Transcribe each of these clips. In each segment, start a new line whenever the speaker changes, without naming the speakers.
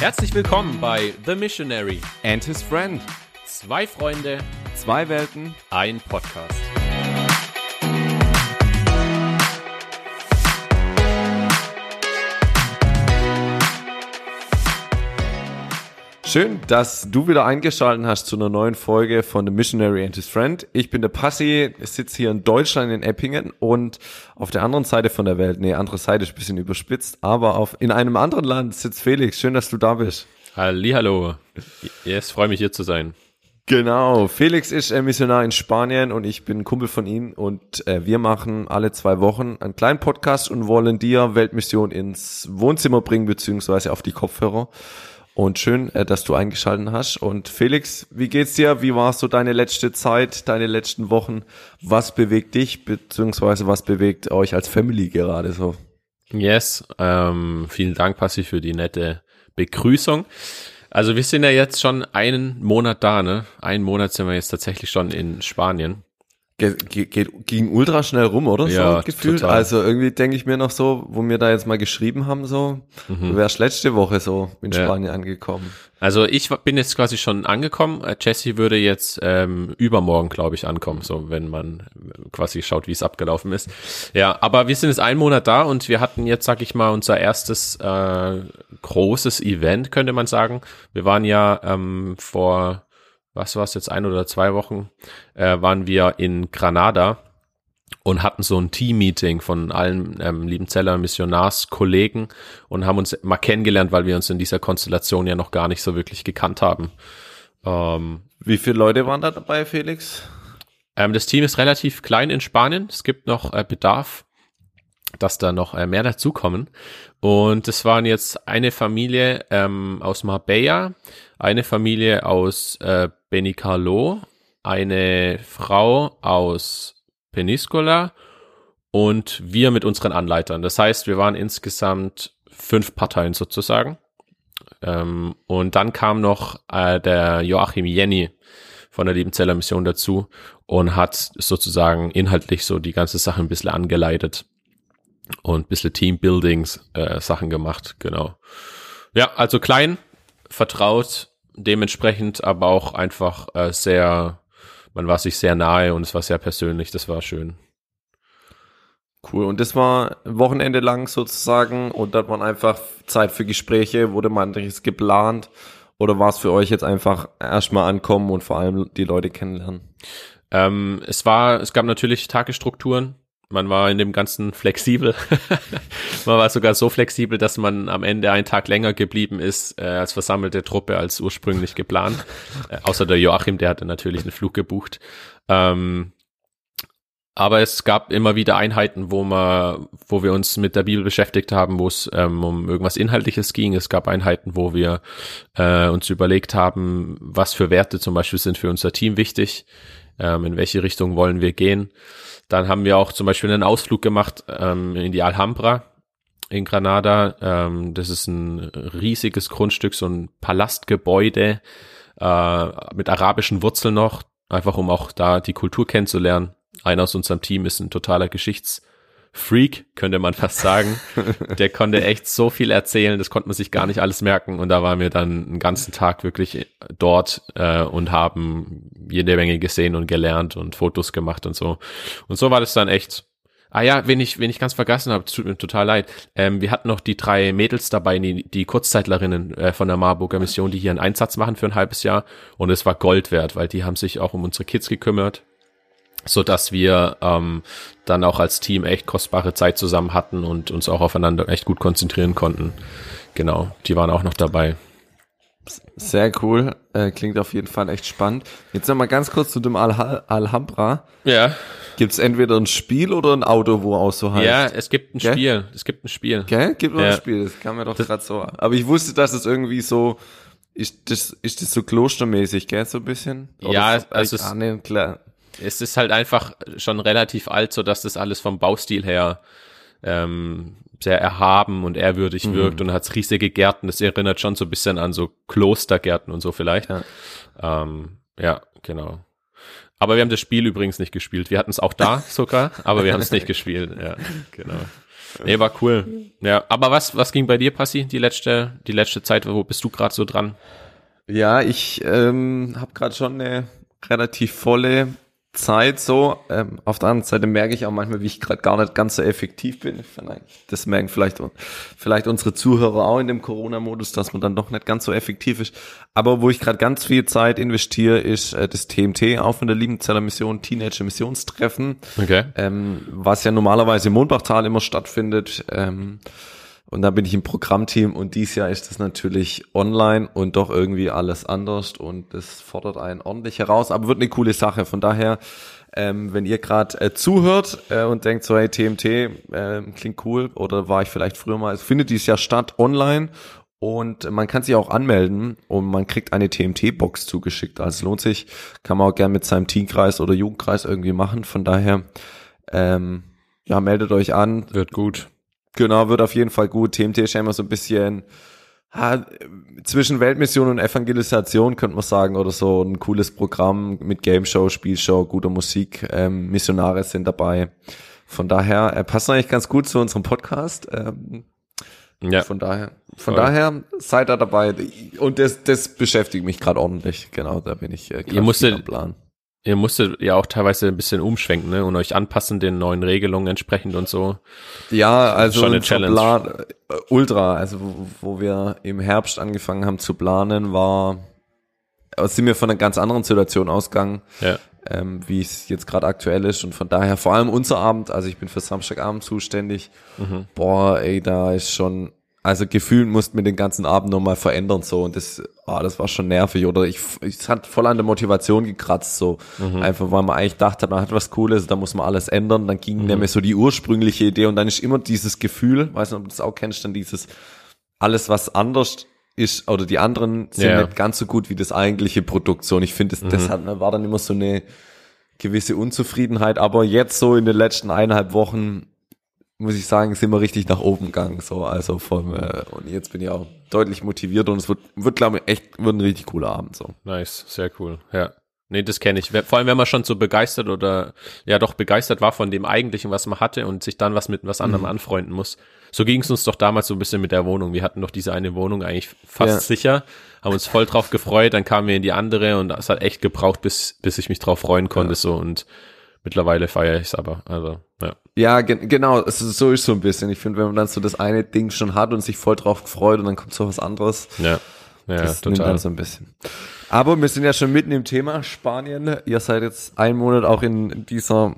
Herzlich willkommen bei The Missionary.
And his friend.
Zwei Freunde,
Zwei Welten.
ein Podcast.
Schön, dass du wieder eingeschaltet hast zu einer neuen Folge von The Missionary and his Friend. Ich bin der Passi, sitze hier in Deutschland in Eppingen und auf der anderen Seite von der Welt, nee, andere Seite ist ein bisschen überspitzt, aber auf, in einem anderen Land sitzt Felix. Schön, dass du da bist.
Hallihallo. Yes, freue mich hier zu sein.
Genau, Felix ist äh, Missionar in Spanien und ich bin Kumpel von ihm und äh, wir machen alle zwei Wochen einen kleinen Podcast und wollen dir Weltmission ins Wohnzimmer bringen, beziehungsweise auf die Kopfhörer. Und schön, äh, dass du eingeschaltet hast. Und Felix, wie geht's dir? Wie war so deine letzte Zeit, deine letzten Wochen? Was bewegt dich, beziehungsweise was bewegt euch als Family gerade so?
Yes, ähm, vielen Dank, Passi, für die nette Begrüßung. Also wir sind ja jetzt schon einen Monat da, ne? Einen Monat sind wir jetzt tatsächlich schon in Spanien.
Ge ge geht, ging ultra schnell rum, oder?
Ja,
so gefühlt.
total.
Also irgendwie denke ich mir noch so, wo wir da jetzt mal geschrieben haben, so, du wärst letzte Woche so in
Mhm. Ja.
Spanien angekommen.
Also ich bin jetzt quasi schon angekommen. Äh, Jesse würde jetzt ähm, übermorgen, glaube ich, ankommen, so wenn man äh, quasi schaut, wie es abgelaufen ist. Ja, aber wir sind jetzt einen Monat da und wir hatten jetzt, sag ich mal, unser erstes äh, großes Event, könnte man sagen. Wir waren ja ähm, vor, was war es jetzt, ein oder zwei Wochen, äh, waren wir in Granada und hatten so ein Team-Meeting von allen ähm, Liebenzeller Missionarskollegen und haben uns mal kennengelernt, weil wir uns in dieser Konstellation ja noch gar nicht so wirklich gekannt haben. Ähm,
Wie viele Leute waren da dabei, Felix?
ähm, das Team ist relativ klein in Spanien. Es gibt noch äh, Bedarf, dass da noch äh, mehr dazukommen. Und es waren jetzt eine Familie ähm, aus Marbella, eine Familie aus äh, Benicarlo, eine Frau aus Peniscola und wir mit unseren Anleitern. Das heißt, wir waren insgesamt fünf Parteien sozusagen. Ähm, und dann kam noch äh, der Joachim Jenny von der Liebenzeller Mission dazu und hat sozusagen inhaltlich so die ganze Sache ein bisschen angeleitet und ein bisschen Teambuildings äh, Sachen gemacht, genau. Ja, also klein, vertraut, dementsprechend aber auch einfach äh, sehr, man war sich sehr nahe und es war sehr persönlich, das war schön.
Cool. Und das war Wochenende lang sozusagen und dann waren einfach Zeit für Gespräche, wurde manches geplant oder war es für euch jetzt einfach erstmal ankommen und vor allem die Leute kennenlernen?
Ähm, es war, es gab natürlich Tagesstrukturen. Man war in dem Ganzen flexibel. man war sogar so flexibel, dass man am Ende einen Tag länger geblieben ist äh, als versammelte Truppe als ursprünglich geplant. Äh, außer der Joachim, der hatte natürlich einen Flug gebucht. Ähm, aber es gab immer wieder Einheiten, wo wir, wo wir uns mit der Bibel beschäftigt haben, wo es ähm, um irgendwas Inhaltliches ging. Es gab Einheiten, wo wir äh, uns überlegt haben, was für Werte zum Beispiel sind für unser Team wichtig, ähm, in welche Richtung wollen wir gehen. Dann haben wir auch zum Beispiel einen Ausflug gemacht ähm, in die Alhambra in Granada. Ähm, das ist ein riesiges Grundstück, so ein Palastgebäude äh, mit arabischen Wurzeln noch, einfach um auch da die Kultur kennenzulernen. Einer aus unserem Team ist ein totaler Geschichtsfreak, könnte man fast sagen. Der konnte echt so viel erzählen, das konnte man sich gar nicht alles merken. Und da waren wir dann einen ganzen Tag wirklich dort äh, und haben jede Menge gesehen und gelernt und Fotos gemacht und so. Und so war das dann echt. Ah ja, wen ich, wen ich ganz vergessen habe, tut mir total leid. Ähm, wir hatten noch die drei Mädels dabei, die, die Kurzzeitlerinnen äh, von der Marburger Mission, die hier einen Einsatz machen für ein halbes Jahr. Und es war Gold wert, weil die haben sich auch um unsere Kids gekümmert so dass wir ähm, dann auch als Team echt kostbare Zeit zusammen hatten und uns auch aufeinander echt gut konzentrieren konnten. Genau, die waren auch noch dabei.
Sehr cool. Äh, klingt auf jeden Fall echt spannend. Jetzt noch mal ganz kurz zu dem Al Alhambra.
Ja,
Gibt es entweder ein Spiel oder ein Auto, wo auch so heißt?
ja, es gibt ein
Gell?
Spiel, es gibt ein Spiel.
Gell? Gibt noch
Ja.
ein Spiel, das kam mir doch gerade so. Aber ich wusste, dass es irgendwie so, ist das, ist das so klostermäßig, gell, so ein bisschen?
Ja,
so-
also es-
ah, nee, klar.
Es ist halt einfach schon relativ alt, so dass das alles vom Baustil her ähm, sehr erhaben und ehrwürdig
Mhm.
wirkt und hat riesige Gärten. Das erinnert schon so ein bisschen an so Klostergärten und so vielleicht.
Ja.
Ähm, ja, genau. Aber wir haben das Spiel übrigens nicht gespielt. Wir hatten es auch da sogar, aber wir haben es nicht gespielt. Ja, genau. Nee, war cool. Ja, aber was, was ging bei dir, Passi, die letzte, die letzte Zeit? Wo bist du gerade so dran?
Ja, ich ähm, habe gerade schon eine relativ volle Zeit so. Ähm, auf der anderen Seite merke ich auch manchmal, wie ich gerade gar nicht ganz so effektiv bin. Das merken vielleicht, vielleicht unsere Zuhörer auch in dem Corona-Modus, dass man dann doch nicht ganz so effektiv ist. Aber wo ich gerade ganz viel Zeit investiere, ist äh, das TMT, auch von der Liebenzeller Mission, Teenager Missionstreffen.
Okay.
Ähm, was ja normalerweise im Mondbachtal immer stattfindet. Ähm, und da bin ich im Programmteam und dieses Jahr ist das natürlich online und doch irgendwie alles anders und das fordert einen ordentlich heraus, aber wird eine coole Sache. Von daher, ähm, wenn ihr gerade äh, zuhört äh, und denkt so, hey, TMT äh, klingt cool oder war ich vielleicht früher mal, es findet dieses Jahr statt online und man kann sich auch anmelden und man kriegt eine TMT-Box zugeschickt. Also lohnt sich, kann man auch gerne mit seinem Teamkreis oder Jugendkreis irgendwie machen. Von daher, ähm, ja, meldet euch an.
Wird gut.
Genau, wird auf jeden Fall gut. TMT ist ja immer so ein bisschen ha, zwischen Weltmission und Evangelisation, könnte man sagen, oder so ein cooles Programm mit Game Show, Spielshow, guter Musik. Ähm, Missionare sind dabei. Von daher äh, passt eigentlich ganz gut zu unserem Podcast. Ähm, ja. Von daher, von Voll. daher seid da dabei. Und das, das beschäftigt mich gerade ordentlich. Genau, da bin ich äh,
Ihr musstet, am Plan. Ihr musstet ja auch teilweise ein bisschen umschwenken ne? und euch anpassen den neuen Regelungen entsprechend und so.
Ja, also schon eine Challenge. Plan, äh, ultra, also wo, wo, wir im Herbst angefangen haben zu planen, war sind wir von einer ganz anderen Situation ausgegangen, ja. ähm, wie es jetzt gerade aktuell ist und von daher vor allem unser Abend, also ich bin für Samstagabend zuständig. Mhm. Boah, ey, da ist schon also gefühlt mussten wir den ganzen Abend nochmal verändern so und das, ah, das war schon nervig oder ich, ich hat voll an der Motivation gekratzt so, mhm. einfach weil man eigentlich dachte, man hat was Cooles, da muss man alles ändern, dann ging mhm. nämlich so die ursprüngliche Idee und dann ist immer dieses Gefühl, weiß nicht, ob du das auch kennst, dann dieses alles was anders ist oder die anderen sind ja. nicht ganz so gut wie das eigentliche Produkt so und ich finde, das, mhm. das hat, war dann immer so eine gewisse Unzufriedenheit, aber jetzt so in den letzten eineinhalb Wochen muss ich sagen, sind wir richtig nach oben gegangen. So, also vom, äh, und jetzt bin ich auch deutlich motiviert und es wird, wird glaube ich, echt, wird ein richtig cooler Abend. So.
Nice, sehr cool. Ja. Nee, das kenne ich. Vor allem, wenn man schon so begeistert oder ja doch begeistert war von dem eigentlichen, was man hatte und sich dann was mit was anderem mhm. anfreunden muss. So ging es uns doch damals so ein bisschen mit der Wohnung. Wir hatten doch diese eine Wohnung eigentlich fast ja. sicher, haben uns voll drauf gefreut, dann kamen wir in die andere und es hat echt gebraucht, bis, bis ich mich drauf freuen konnte. Ja. So und mittlerweile feiere ich es aber. Also, ja.
Ge genau, es ist, so ist so ein bisschen. Ich finde, wenn man dann so das eine Ding schon hat und sich voll drauf freut und dann kommt so was anderes.
Ja. Ja,
das total. nimmt dann so ein bisschen. Aber wir sind ja schon mitten im Thema Spanien. Ihr seid jetzt einen Monat auch in dieser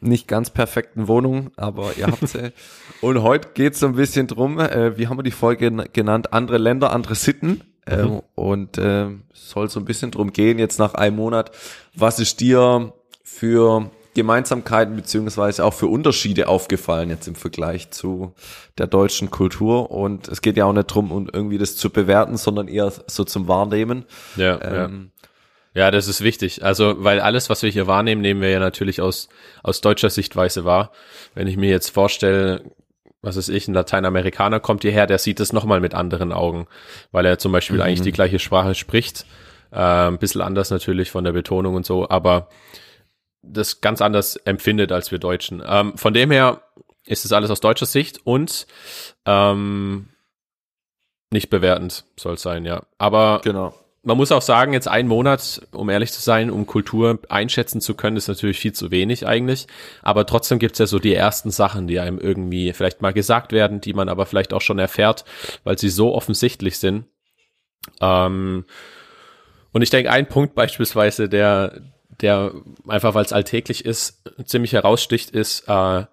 nicht ganz perfekten Wohnung, aber ihr habt sie. und heute geht es so ein bisschen drum, äh, wie haben wir die Folge genannt? Andere Länder, andere Sitten. Ähm, mhm. und äh, soll so ein bisschen drum gehen, jetzt nach einem Monat. Was ist dir für Gemeinsamkeiten beziehungsweise auch für Unterschiede aufgefallen jetzt im Vergleich zu der deutschen Kultur. Und es geht ja auch nicht drum, um irgendwie das zu bewerten, sondern eher so zum Wahrnehmen.
Ja, ähm, ja. ja, das ist wichtig. Also, weil alles, was wir hier wahrnehmen, nehmen wir ja natürlich aus, aus deutscher Sichtweise wahr. Wenn ich mir jetzt vorstelle, was ist ich, ein Lateinamerikaner kommt hierher, der sieht es nochmal mit anderen Augen, weil er zum Beispiel mhm. eigentlich die gleiche Sprache spricht. Äh, ein bisschen anders natürlich von der Betonung und so, aber das ganz anders empfindet als wir Deutschen. Ähm, von dem her ist es alles aus deutscher Sicht und ähm, nicht bewertend soll es sein, ja. Aber
genau.
man muss auch sagen, jetzt ein Monat, um ehrlich zu sein, um Kultur einschätzen zu können, ist natürlich viel zu wenig eigentlich. Aber trotzdem gibt's ja so die ersten Sachen, die einem irgendwie vielleicht mal gesagt werden, die man aber vielleicht auch schon erfährt, weil sie so offensichtlich sind. Ähm, und ich denke, ein Punkt beispielsweise, der, der einfach, weil es alltäglich ist, ziemlich heraussticht, ist, äh,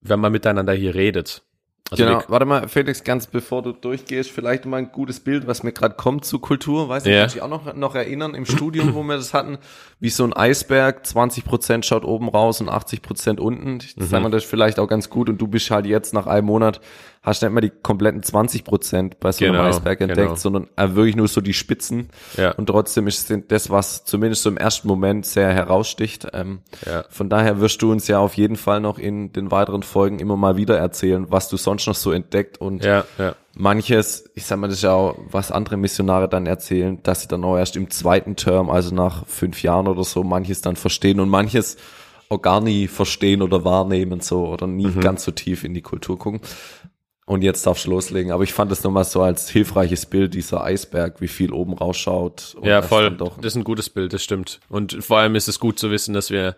wenn man miteinander hier redet.
Also genau, warte mal, Felix, ganz bevor du durchgehst, vielleicht mal ein gutes Bild, was mir gerade kommt zu Kultur. Weiß nicht, yeah. kann ich auch noch, noch erinnern, im Studium, wo wir das hatten, wie so ein Eisberg, 20 Prozent schaut oben raus und 80 Prozent unten. Ich mhm. sag mal, das ist vielleicht auch ganz gut und du bist halt jetzt nach einem Monat hast nicht mehr die kompletten 20 Prozent bei so einem genau, Eisberg entdeckt, genau. sondern äh, wirklich nur so die Spitzen. Ja. Und trotzdem ist das, was zumindest so im ersten Moment sehr heraussticht. Ähm, ja. Von daher wirst du uns ja auf jeden Fall noch in den weiteren Folgen immer mal wieder erzählen, was du sonst noch so entdeckt und
ja, ja.
manches, ich sag mal, das ist ja auch, was andere Missionare dann erzählen, dass sie dann auch erst im zweiten Term, also nach fünf Jahren oder so, manches dann verstehen und manches auch gar nie verstehen oder wahrnehmen so oder nie mhm. ganz so tief in die Kultur gucken. Und jetzt darfst du loslegen. Aber ich fand das nochmal so als hilfreiches Bild, dieser Eisberg, wie viel oben rausschaut.
Ja, voll. Das ist ein gutes Bild, das stimmt. Und vor allem ist es gut zu wissen, dass wir,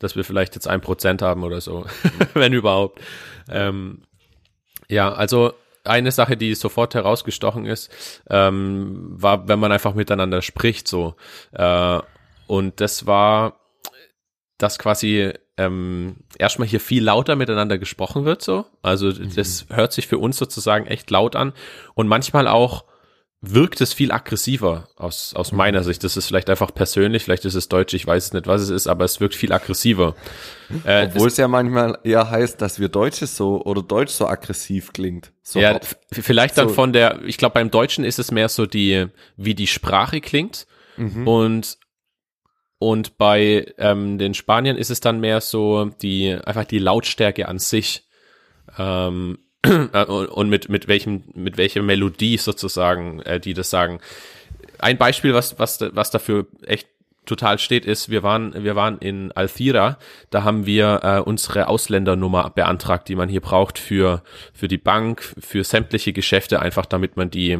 dass wir vielleicht jetzt ein Prozent haben oder so, wenn überhaupt. Ähm, ja, also eine Sache, die sofort herausgestochen ist, ähm, war, wenn man einfach miteinander spricht, so. Äh, und das war, dass quasi ähm, erstmal hier viel lauter miteinander gesprochen wird, so. Also mhm. das hört sich für uns sozusagen echt laut an und manchmal auch wirkt es viel aggressiver aus, aus meiner Sicht. Das ist vielleicht einfach persönlich, vielleicht ist es deutsch, ich weiß es nicht, was es ist, aber es wirkt viel aggressiver.
Äh, Obwohl es ja manchmal eher heißt, dass wir Deutsche so oder Deutsch so aggressiv klingt. So
ja, vielleicht dann so. von der, ich glaube beim Deutschen ist es mehr so die, wie die Sprache klingt mhm. und und bei ähm, den Spaniern ist es dann mehr so die einfach die Lautstärke an sich ähm, und mit mit welchem mit welcher Melodie sozusagen äh, die das sagen. Ein Beispiel, was was was dafür echt total steht, ist, wir waren wir waren in Althira, da haben wir äh, unsere Ausländernummer beantragt, die man hier braucht für für die Bank, für sämtliche Geschäfte, einfach damit man die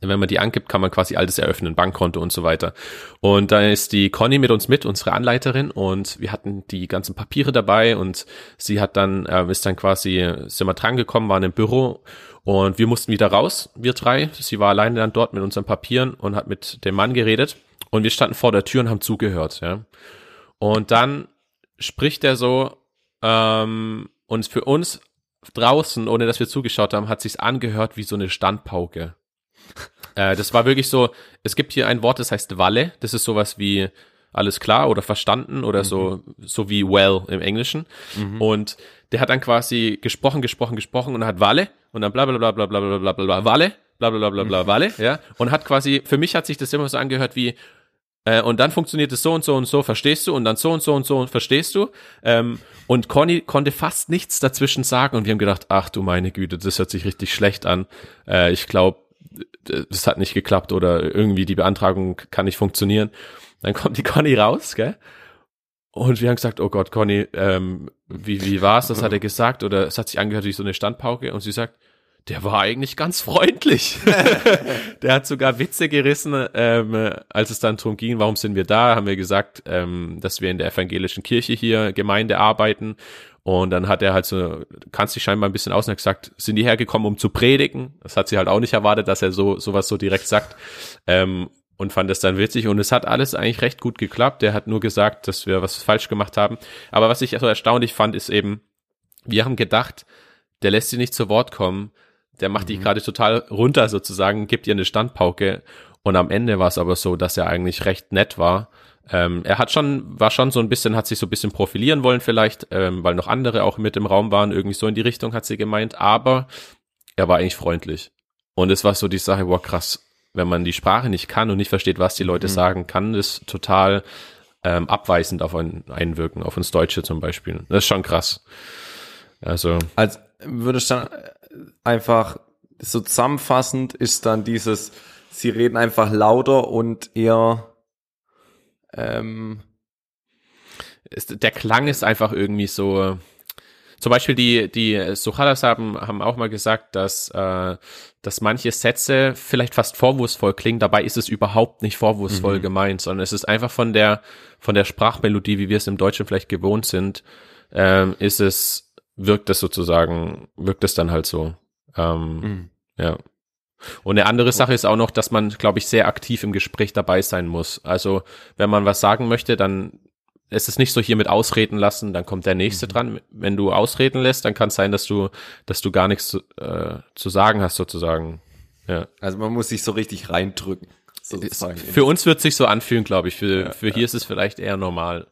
wenn man die angibt, kann man quasi alles eröffnen, Bankkonto und so weiter. Und da ist die Conny mit uns mit, unsere Anleiterin, und wir hatten die ganzen Papiere dabei und sie hat dann, äh, ist dann quasi, sind wir dran gekommen, waren im Büro und wir mussten wieder raus, wir drei. Sie war alleine dann dort mit unseren Papieren und hat mit dem Mann geredet und wir standen vor der Tür und haben zugehört, ja. Und dann spricht er so, ähm, und für uns draußen, ohne dass wir zugeschaut haben, hat sich's angehört wie so eine Standpauke. Äh, das war wirklich so, es gibt hier ein Wort, das heißt Walle. Das ist sowas wie alles klar oder verstanden oder mhm. so, so wie well im Englischen. Mhm. Und der hat dann quasi gesprochen, gesprochen, gesprochen und hat Walle und dann bla bla bla bla bla bla bla bla Walle, bla bla bla bla Walle, ja. Und hat quasi, für mich hat sich das immer so angehört wie, äh, und dann funktioniert es so und so und so, verstehst du? Und dann so und so und so und verstehst du? Ähm, und Conny konnte fast nichts dazwischen sagen und wir haben gedacht, ach du meine Güte, das hört sich richtig schlecht an. Äh, ich glaube, das hat nicht geklappt oder irgendwie die Beantragung kann nicht funktionieren. Dann kommt die Conny raus, gell? Und wir haben gesagt, oh Gott, Conny, ähm, wie, wie war's? Das hat er gesagt oder es hat sich angehört wie so eine Standpauke und sie sagt, der war eigentlich ganz freundlich. der hat sogar Witze gerissen, ähm, als es dann darum ging, warum sind wir da, haben wir gesagt, ähm, dass wir in der evangelischen Kirche hier Gemeinde arbeiten und dann hat er halt so, kannst dich scheinbar ein bisschen aus und hat gesagt, sind die hergekommen, um zu predigen? Das hat sie halt auch nicht erwartet, dass er so sowas so direkt sagt. Ähm, und fand es dann witzig. Und es hat alles eigentlich recht gut geklappt. Der hat nur gesagt, dass wir was falsch gemacht haben. Aber was ich so erstaunlich fand, ist eben, wir haben gedacht, der lässt sie nicht zu Wort kommen. Der macht mhm. dich gerade total runter sozusagen, gibt ihr eine Standpauke. Und am Ende war es aber so, dass er eigentlich recht nett war ähm, er hat schon, war schon so ein bisschen, hat sich so ein bisschen profilieren wollen vielleicht, ähm, weil noch andere auch mit im Raum waren, irgendwie so in die Richtung hat sie gemeint, aber er war eigentlich freundlich. Und es war so die Sache, boah krass, wenn man die Sprache nicht kann und nicht versteht, was die Leute mhm. sagen, kann das total ähm, abweisend auf einen einwirken, auf uns Deutsche zum Beispiel. Das ist schon krass. Also.
Als würde ich dann einfach so zusammenfassend ist dann dieses, sie reden einfach lauter und eher ähm,
ist, der Klang ist einfach irgendwie so. Zum Beispiel die die Suchalas haben haben auch mal gesagt, dass äh, dass manche Sätze vielleicht fast vorwurfsvoll klingen. Dabei ist es überhaupt nicht vorwurfsvoll mhm. gemeint, sondern es ist einfach von der von der Sprachmelodie, wie wir es im Deutschen vielleicht gewohnt sind, ähm, ist es wirkt es sozusagen wirkt es dann halt so. Ähm, mhm. Ja. Und eine andere Sache ist auch noch, dass man, glaube ich, sehr aktiv im Gespräch dabei sein muss. Also wenn man was sagen möchte, dann ist es nicht so hier mit Ausreden lassen, dann kommt der nächste mhm. dran. Wenn du ausreden lässt, dann kann es sein, dass du, dass du gar nichts zu, äh, zu sagen hast, sozusagen. Ja.
Also man muss sich so richtig reindrücken.
Sozusagen. Für uns wird sich so anfühlen, glaube ich. Für, ja, für ja. hier ist es vielleicht eher normal.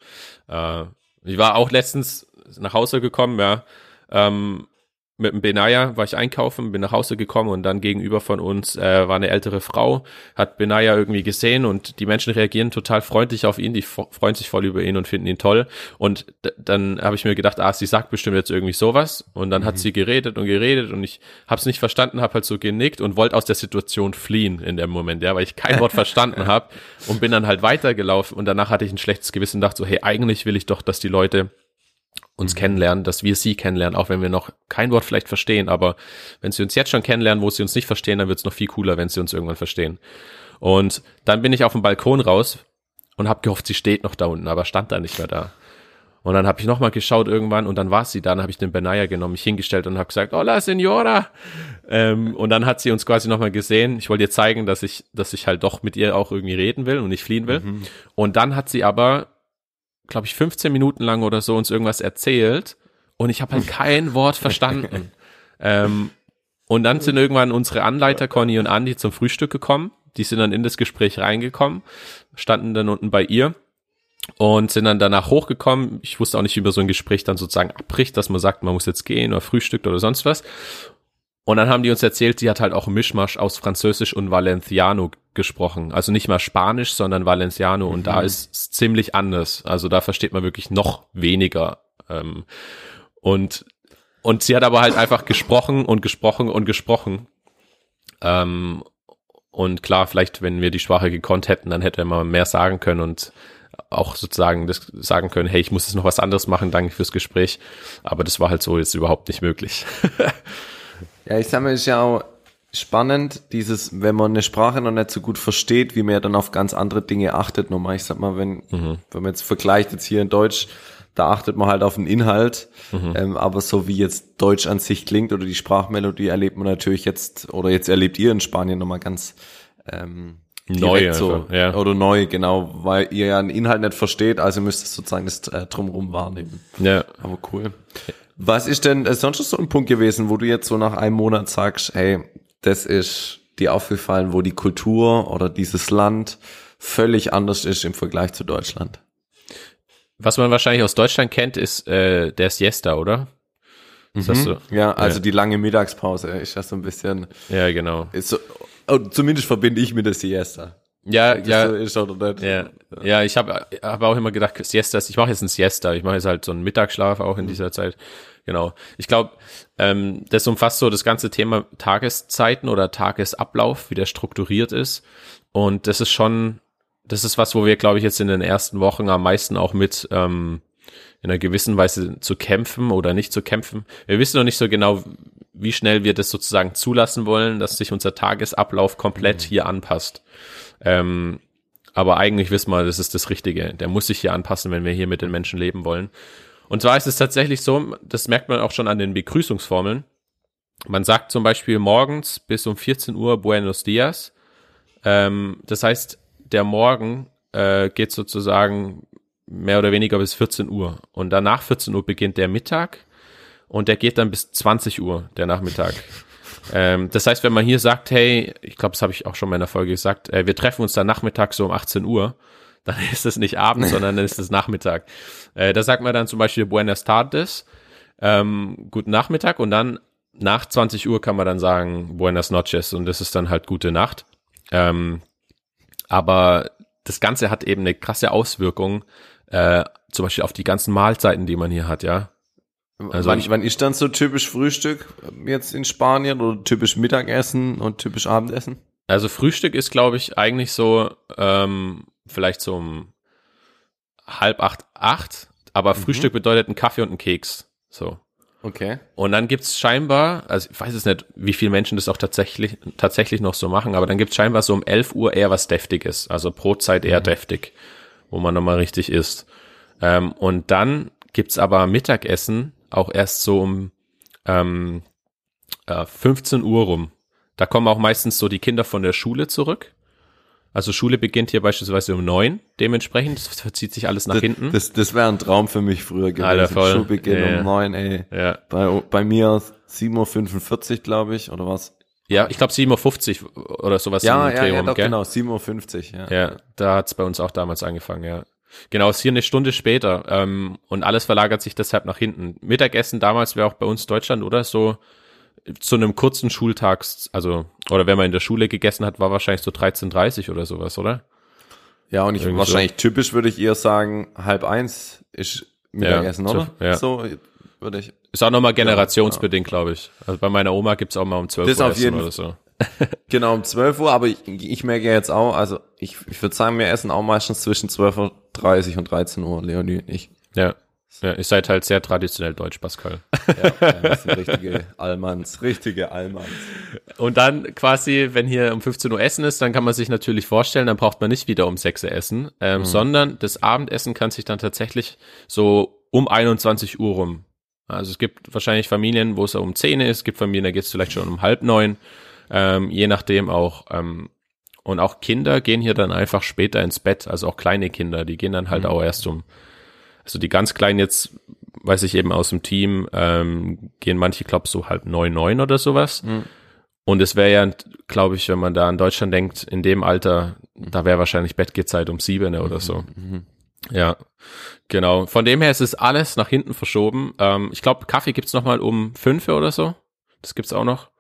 Äh, ich war auch letztens nach Hause gekommen, ja. Ähm, mit dem Benaya war ich einkaufen, bin nach Hause gekommen und dann gegenüber von uns äh, war eine ältere Frau, hat Benaya irgendwie gesehen und die Menschen reagieren total freundlich auf ihn, die freuen sich voll über ihn und finden ihn toll. Und dann habe ich mir gedacht, ah, sie sagt bestimmt jetzt irgendwie sowas. Und dann mhm. hat sie geredet und geredet und ich habe es nicht verstanden, habe halt so genickt und wollte aus der Situation fliehen in dem Moment, ja, weil ich kein Wort verstanden habe und bin dann halt weitergelaufen und danach hatte ich ein schlechtes Gewissen und dachte so, hey, eigentlich will ich doch, dass die Leute uns mhm. kennenlernen, dass wir sie kennenlernen, auch wenn wir noch kein Wort vielleicht verstehen, aber wenn sie uns jetzt schon kennenlernen, wo sie uns nicht verstehen, dann wird es noch viel cooler, wenn sie uns irgendwann verstehen. Und dann bin ich auf dem Balkon raus und habe gehofft, sie steht noch da unten, aber stand da nicht mehr da. Und dann habe ich nochmal geschaut irgendwann und dann war sie da. Dann habe ich den Benaya genommen, mich hingestellt und habe gesagt, hola, Senora. Ähm, und dann hat sie uns quasi nochmal gesehen. Ich wollte ihr zeigen, dass ich, dass ich halt doch mit ihr auch irgendwie reden will und nicht fliehen will. Mhm. Und dann hat sie aber glaube ich, 15 Minuten lang oder so uns irgendwas erzählt und ich habe halt kein Wort verstanden. ähm, und dann sind irgendwann unsere Anleiter Conny und Andy zum Frühstück gekommen. Die sind dann in das Gespräch reingekommen, standen dann unten bei ihr und sind dann danach hochgekommen. Ich wusste auch nicht, wie man so ein Gespräch dann sozusagen abbricht, dass man sagt, man muss jetzt gehen oder frühstückt oder sonst was. Und dann haben die uns erzählt, sie hat halt auch Mischmasch aus Französisch und Valenciano gesprochen. Also nicht mal Spanisch, sondern Valenciano. Mhm. Und da mhm. ist es ziemlich anders. Also da versteht man wirklich noch weniger. Ähm, und, und sie hat aber halt einfach gesprochen und gesprochen und gesprochen. Ähm, und klar, vielleicht, wenn wir die Sprache gekonnt hätten, dann hätte man mehr sagen können und auch sozusagen das sagen können, hey, ich muss jetzt noch was anderes machen, danke fürs Gespräch. Aber das war halt so jetzt überhaupt nicht möglich.
Ja, ich sag mal, ist ja auch spannend, dieses, wenn man eine Sprache noch nicht so gut versteht, wie man ja dann auf ganz andere Dinge achtet. Nochmal, ich sag mal, wenn, mhm. wenn man jetzt vergleicht jetzt hier in Deutsch, da achtet man halt auf den Inhalt, mhm. ähm, aber so wie jetzt Deutsch an sich klingt oder die Sprachmelodie erlebt man natürlich jetzt, oder jetzt erlebt ihr in Spanien nochmal ganz ähm,
neu so,
ja. oder neu, genau, weil ihr ja einen Inhalt nicht versteht, also müsst ihr sozusagen das äh, drumherum wahrnehmen.
Ja.
Aber cool. Was ist denn sonst so ein Punkt gewesen, wo du jetzt so nach einem Monat sagst, hey, das ist dir aufgefallen, wo die Kultur oder dieses Land völlig anders ist im Vergleich zu Deutschland?
Was man wahrscheinlich aus Deutschland kennt, ist äh, der Siesta, oder?
Ist mhm. so? Ja, also ja. die lange Mittagspause ist ja so ein bisschen.
Ja, genau.
Ist so, oh, zumindest verbinde ich mit der Siesta.
Ja, ja, so ja, ja, ich habe hab auch immer gedacht, Siestas, ich mache jetzt ein Siesta, ich mache jetzt halt so einen Mittagsschlaf auch in mhm. dieser Zeit. Genau. Ich glaube, ähm, das umfasst so das ganze Thema Tageszeiten oder Tagesablauf, wie der strukturiert ist. Und das ist schon, das ist was, wo wir, glaube ich, jetzt in den ersten Wochen am meisten auch mit ähm, in einer gewissen Weise zu kämpfen oder nicht zu kämpfen. Wir wissen noch nicht so genau, wie schnell wir das sozusagen zulassen wollen, dass sich unser Tagesablauf komplett mhm. hier anpasst. Ähm, aber eigentlich wissen wir, das ist das Richtige. Der muss sich hier anpassen, wenn wir hier mit den Menschen leben wollen. Und zwar ist es tatsächlich so, das merkt man auch schon an den Begrüßungsformeln. Man sagt zum Beispiel morgens bis um 14 Uhr Buenos Dias. Ähm, das heißt, der Morgen äh, geht sozusagen mehr oder weniger bis 14 Uhr. Und danach 14 Uhr beginnt der Mittag und der geht dann bis 20 Uhr, der Nachmittag. Ähm, das heißt, wenn man hier sagt, hey, ich glaube, das habe ich auch schon mal in der Folge gesagt, äh, wir treffen uns dann nachmittags so um 18 Uhr, dann ist es nicht Abend, sondern dann ist es Nachmittag. Äh, da sagt man dann zum Beispiel Buenas tardes, ähm, guten Nachmittag und dann nach 20 Uhr kann man dann sagen Buenas noches und das ist dann halt gute Nacht. Ähm, aber das Ganze hat eben eine krasse Auswirkung, äh, zum Beispiel auf die ganzen Mahlzeiten, die man hier hat, ja.
Also wann, wann ist dann so typisch Frühstück jetzt in Spanien oder typisch Mittagessen und typisch Abendessen?
Also Frühstück ist, glaube ich, eigentlich so ähm, vielleicht so um halb acht, acht, aber mhm. Frühstück bedeutet ein Kaffee und ein Keks. So.
Okay.
Und dann gibt's scheinbar, also ich weiß es nicht, wie viele Menschen das auch tatsächlich, tatsächlich noch so machen, aber dann gibt's scheinbar so um 11 Uhr eher was Deftiges, also Brotzeit eher mhm. deftig, wo man nochmal richtig isst. Ähm, und dann gibt's aber Mittagessen auch erst so um ähm, äh, 15 Uhr rum. Da kommen auch meistens so die Kinder von der Schule zurück. Also Schule beginnt hier beispielsweise um neun, dementsprechend, das verzieht sich alles nach
das,
hinten.
Das, das wäre ein Traum für mich früher gewesen. Alter, voll. Schulbeginn ja, um neun, ey. Ja. Bei, bei mir 7.45 Uhr, glaube ich, oder was?
Ja, ich glaube 7.50 Uhr oder sowas.
Ja, ja, ja, doch, genau, 7.50 Uhr, ja.
Ja, da hat's bei uns auch damals angefangen, ja. Genau, ist hier eine Stunde später ähm, und alles verlagert sich deshalb nach hinten. Mittagessen damals wäre auch bei uns Deutschland, oder? So zu einem kurzen Schultag, also, oder wenn man in der Schule gegessen hat, war wahrscheinlich so 13.30 oder sowas, oder?
Ja, und ich
Irgendwie
wahrscheinlich typisch würde ich eher sagen, halb eins ist Mittagessen,
Ja,
oder?
so- ja.
So würde ich.
Ist auch nochmal generationsbedingt, glaube ich. Also bei meiner Oma gibt's auch mal um 12
Das
Uhr
auf jeden
oder so.
Genau, um 12 Uhr, aber ich, ich merke ja jetzt auch, also ich, ich würde sagen, wir essen auch meistens zwischen 12.30 Uhr und 13 Uhr, Leonie und ich.
Ja. Ja, ihr seid halt sehr traditionell deutsch, Pascal.
Ja, das sind richtige Allmanns, richtige Allmanns.
Und dann quasi, wenn hier um 15 Uhr Essen ist, dann kann man sich natürlich vorstellen, dann braucht man nicht wieder um 6 Uhr essen, ähm, sondern das Abendessen kann sich dann tatsächlich so um 21 Uhr rum. Also es gibt wahrscheinlich Familien, wo es um 10 ist, es gibt Familien, da geht es vielleicht schon um halb neun, ähm, je nachdem auch. Ähm, und auch Kinder gehen hier dann einfach später ins Bett, also auch kleine Kinder, die gehen dann halt auch erst um, also die ganz kleinen jetzt, weiß ich eben aus dem Team, ähm, gehen manche, glaub so halb neun, neun oder sowas. Und es wäre ja, glaube ich, wenn man da an Deutschland denkt, in dem Alter, da wäre wahrscheinlich Bettgehzeit um sieben oder so. Ja, genau. Von dem her ist es alles nach hinten verschoben. Ähm, ich glaube, Kaffee gibt's noch mal um fünf oder so. Das gibt's auch noch,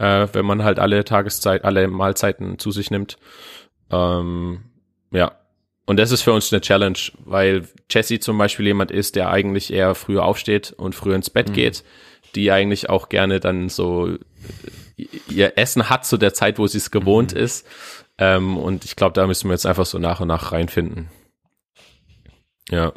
äh, wenn man halt alle Tageszeit, alle Mahlzeiten zu sich nimmt. Ähm, ja. Und das ist für uns eine Challenge, weil Jesse zum Beispiel jemand ist, der eigentlich eher früher aufsteht und früher ins Bett geht, die eigentlich auch gerne dann so äh, ihr Essen hat zu der Zeit, wo sie es gewohnt ist. Ähm, und ich glaube, da müssen wir jetzt einfach so nach und nach reinfinden. Ja.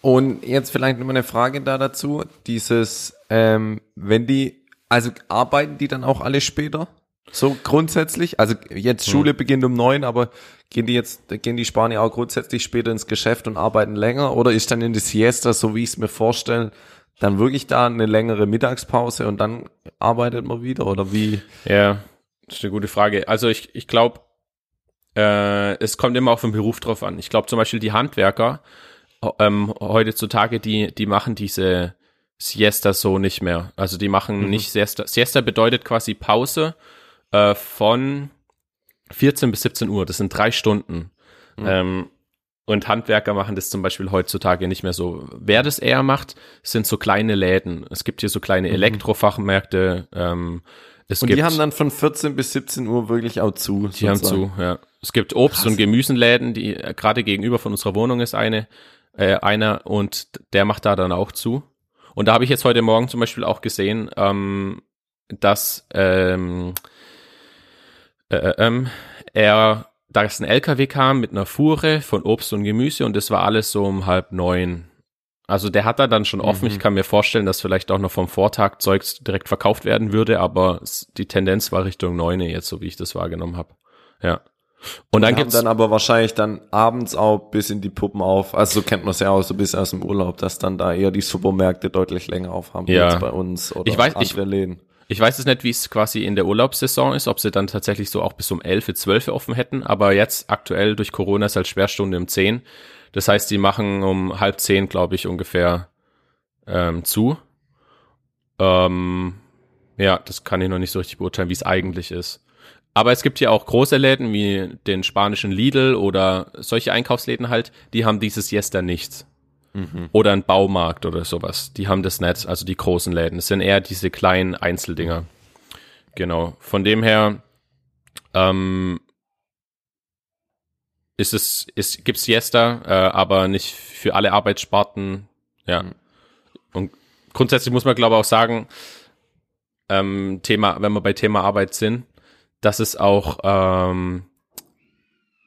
Und jetzt vielleicht noch mal eine Frage da dazu. Dieses, ähm, wenn die, also arbeiten die dann auch alle später? So grundsätzlich? Also jetzt Schule beginnt um neun, aber gehen die jetzt, gehen die Spanier auch grundsätzlich später ins Geschäft und arbeiten länger? Oder ist dann in der Siesta, so wie ich es mir vorstelle, dann wirklich da eine längere Mittagspause und dann arbeitet man wieder? Oder wie?
Ja, das ist eine gute Frage. Also ich, ich glaube, äh, es kommt immer auf den Beruf drauf an. Ich glaube zum Beispiel die Handwerker ähm, heutzutage, die, die machen diese Siesta so nicht mehr. Also die machen nicht Siesta. Siesta bedeutet quasi Pause äh, von 14 bis 17 Uhr. Das sind drei Stunden. Ähm, und Handwerker machen das zum Beispiel heutzutage nicht mehr so. Wer das eher macht, sind so kleine Läden. Es gibt hier so kleine Elektrofachmärkte. Ähm, es
Und
gibt,
die haben dann von 14 bis 17 Uhr wirklich auch zu.
die haben zu, ja. Es gibt Obst- und Gemüsenläden, die äh, gerade gegenüber von unserer Wohnung ist eine, äh, einer und der macht da dann auch zu. Und da habe ich jetzt heute Morgen zum Beispiel auch gesehen, ähm, dass ähm, äh, äh, ähm, er, da ist ein LKW kam mit einer Fuhre von Obst und Gemüse und das war alles so um halb neun. Also der hat da dann schon offen. Ich kann mir vorstellen, dass vielleicht auch noch vom Vortag Zeugs direkt verkauft werden würde, aber die Tendenz war Richtung neune jetzt, so wie ich das wahrgenommen habe. Ja. Und dann gibt's
dann aber wahrscheinlich dann abends auch bis in die Puppen auf. Also so kennt man es ja auch so bis aus dem Urlaub, dass dann da eher die Supermärkte deutlich länger aufhaben
Ja.
als bei uns oder
Ich weiß- ich-
andere Läden.
Ich weiß es nicht, wie es quasi in der Urlaubssaison ist, ob sie dann tatsächlich so auch bis um 11, 12 offen hätten, aber jetzt aktuell durch Corona ist halt Sperrstunde um 10. Das heißt, die machen um halb zehn, glaube ich, ungefähr ähm, zu. Ähm, ja, das kann ich noch nicht so richtig beurteilen, wie es eigentlich ist. Aber es gibt hier auch große Läden wie den spanischen Lidl oder solche Einkaufsläden halt, die haben dieses Siesta nicht. Oder ein Baumarkt oder sowas. Die haben das nicht, also die großen Läden. Es sind eher diese kleinen Einzeldinger. Genau. Von dem her ähm, ist es, ist, gibt's Siesta, äh, aber nicht für alle Arbeitssparten. Ja. Und grundsätzlich muss man, glaube ich, auch sagen, ähm, Thema, wenn wir bei Thema Arbeit sind, dass es auch ähm,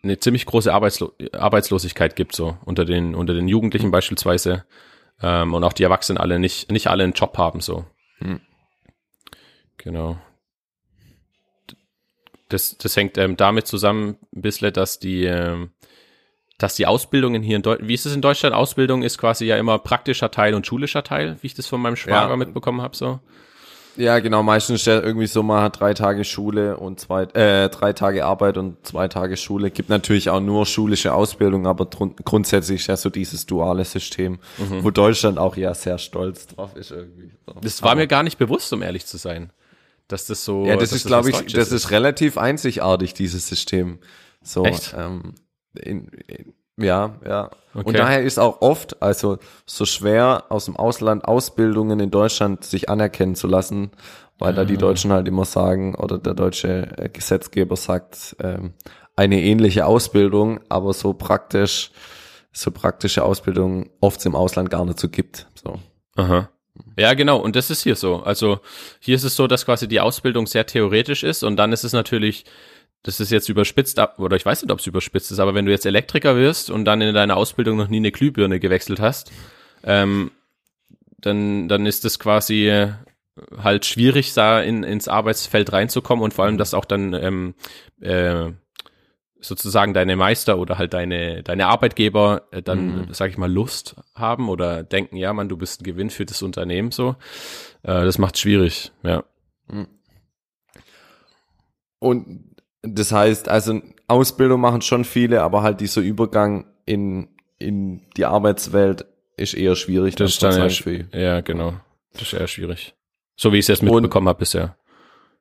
eine ziemlich große Arbeitslo Arbeitslosigkeit gibt, so unter den, unter den Jugendlichen beispielsweise. Ähm, und auch die Erwachsenen alle nicht, nicht alle einen Job haben, so.
Hm.
Genau. Das, das hängt ähm, damit zusammen ein bisschen, dass die, ähm, dass die Ausbildungen hier in Deutschland, wie ist es in Deutschland? Ausbildung ist quasi ja immer praktischer Teil und schulischer Teil, wie ich das von meinem Schwager
Ja.
mitbekommen habe, so.
Ja, genau, meistens ist ja irgendwie so, hat drei Tage Schule und zwei, äh, drei Tage Arbeit und zwei Tage Schule. Gibt natürlich auch nur schulische Ausbildung, aber grundsätzlich ist ja so dieses duale System, wo Deutschland auch ja sehr stolz drauf ist irgendwie. So.
Das war mir gar nicht bewusst, um ehrlich zu sein. Dass das so.
Ja, das ist, glaube ich,
Deutsches
das ist relativ einzigartig, dieses System. So,
Echt?
ähm, in, in, Ja, ja. Okay. Und daher ist auch oft, also so schwer aus dem Ausland Ausbildungen in Deutschland sich anerkennen zu lassen, weil da die ah. Deutschen halt immer sagen, oder der deutsche äh, Gesetzgeber sagt, ähm, eine ähnliche Ausbildung, aber so praktisch, so praktische Ausbildung oft im Ausland gar nicht so gibt. So.
Aha. Ja, genau. Und das ist hier so. Also hier ist es so, dass quasi die Ausbildung sehr theoretisch ist und dann ist es natürlich, das ist jetzt überspitzt ab, oder ich weiß nicht, ob es überspitzt ist, aber wenn du jetzt Elektriker wirst und dann in deiner Ausbildung noch nie eine Glühbirne gewechselt hast, ähm, dann, dann ist es quasi halt schwierig, da in, ins Arbeitsfeld reinzukommen und vor allem, dass auch dann ähm, äh, sozusagen deine Meister oder halt deine, deine Arbeitgeber äh, dann, mhm. sag ich mal, Lust haben oder denken, ja, man, du bist ein Gewinn für das Unternehmen so. Äh, das macht schwierig, ja. Mhm.
Und das heißt, also Ausbildung machen schon viele, aber halt dieser Übergang in, in die Arbeitswelt ist eher schwierig.
Das ist dann eher, ja, genau. Das ist eher schwierig. So wie ich es jetzt mitbekommen habe bisher.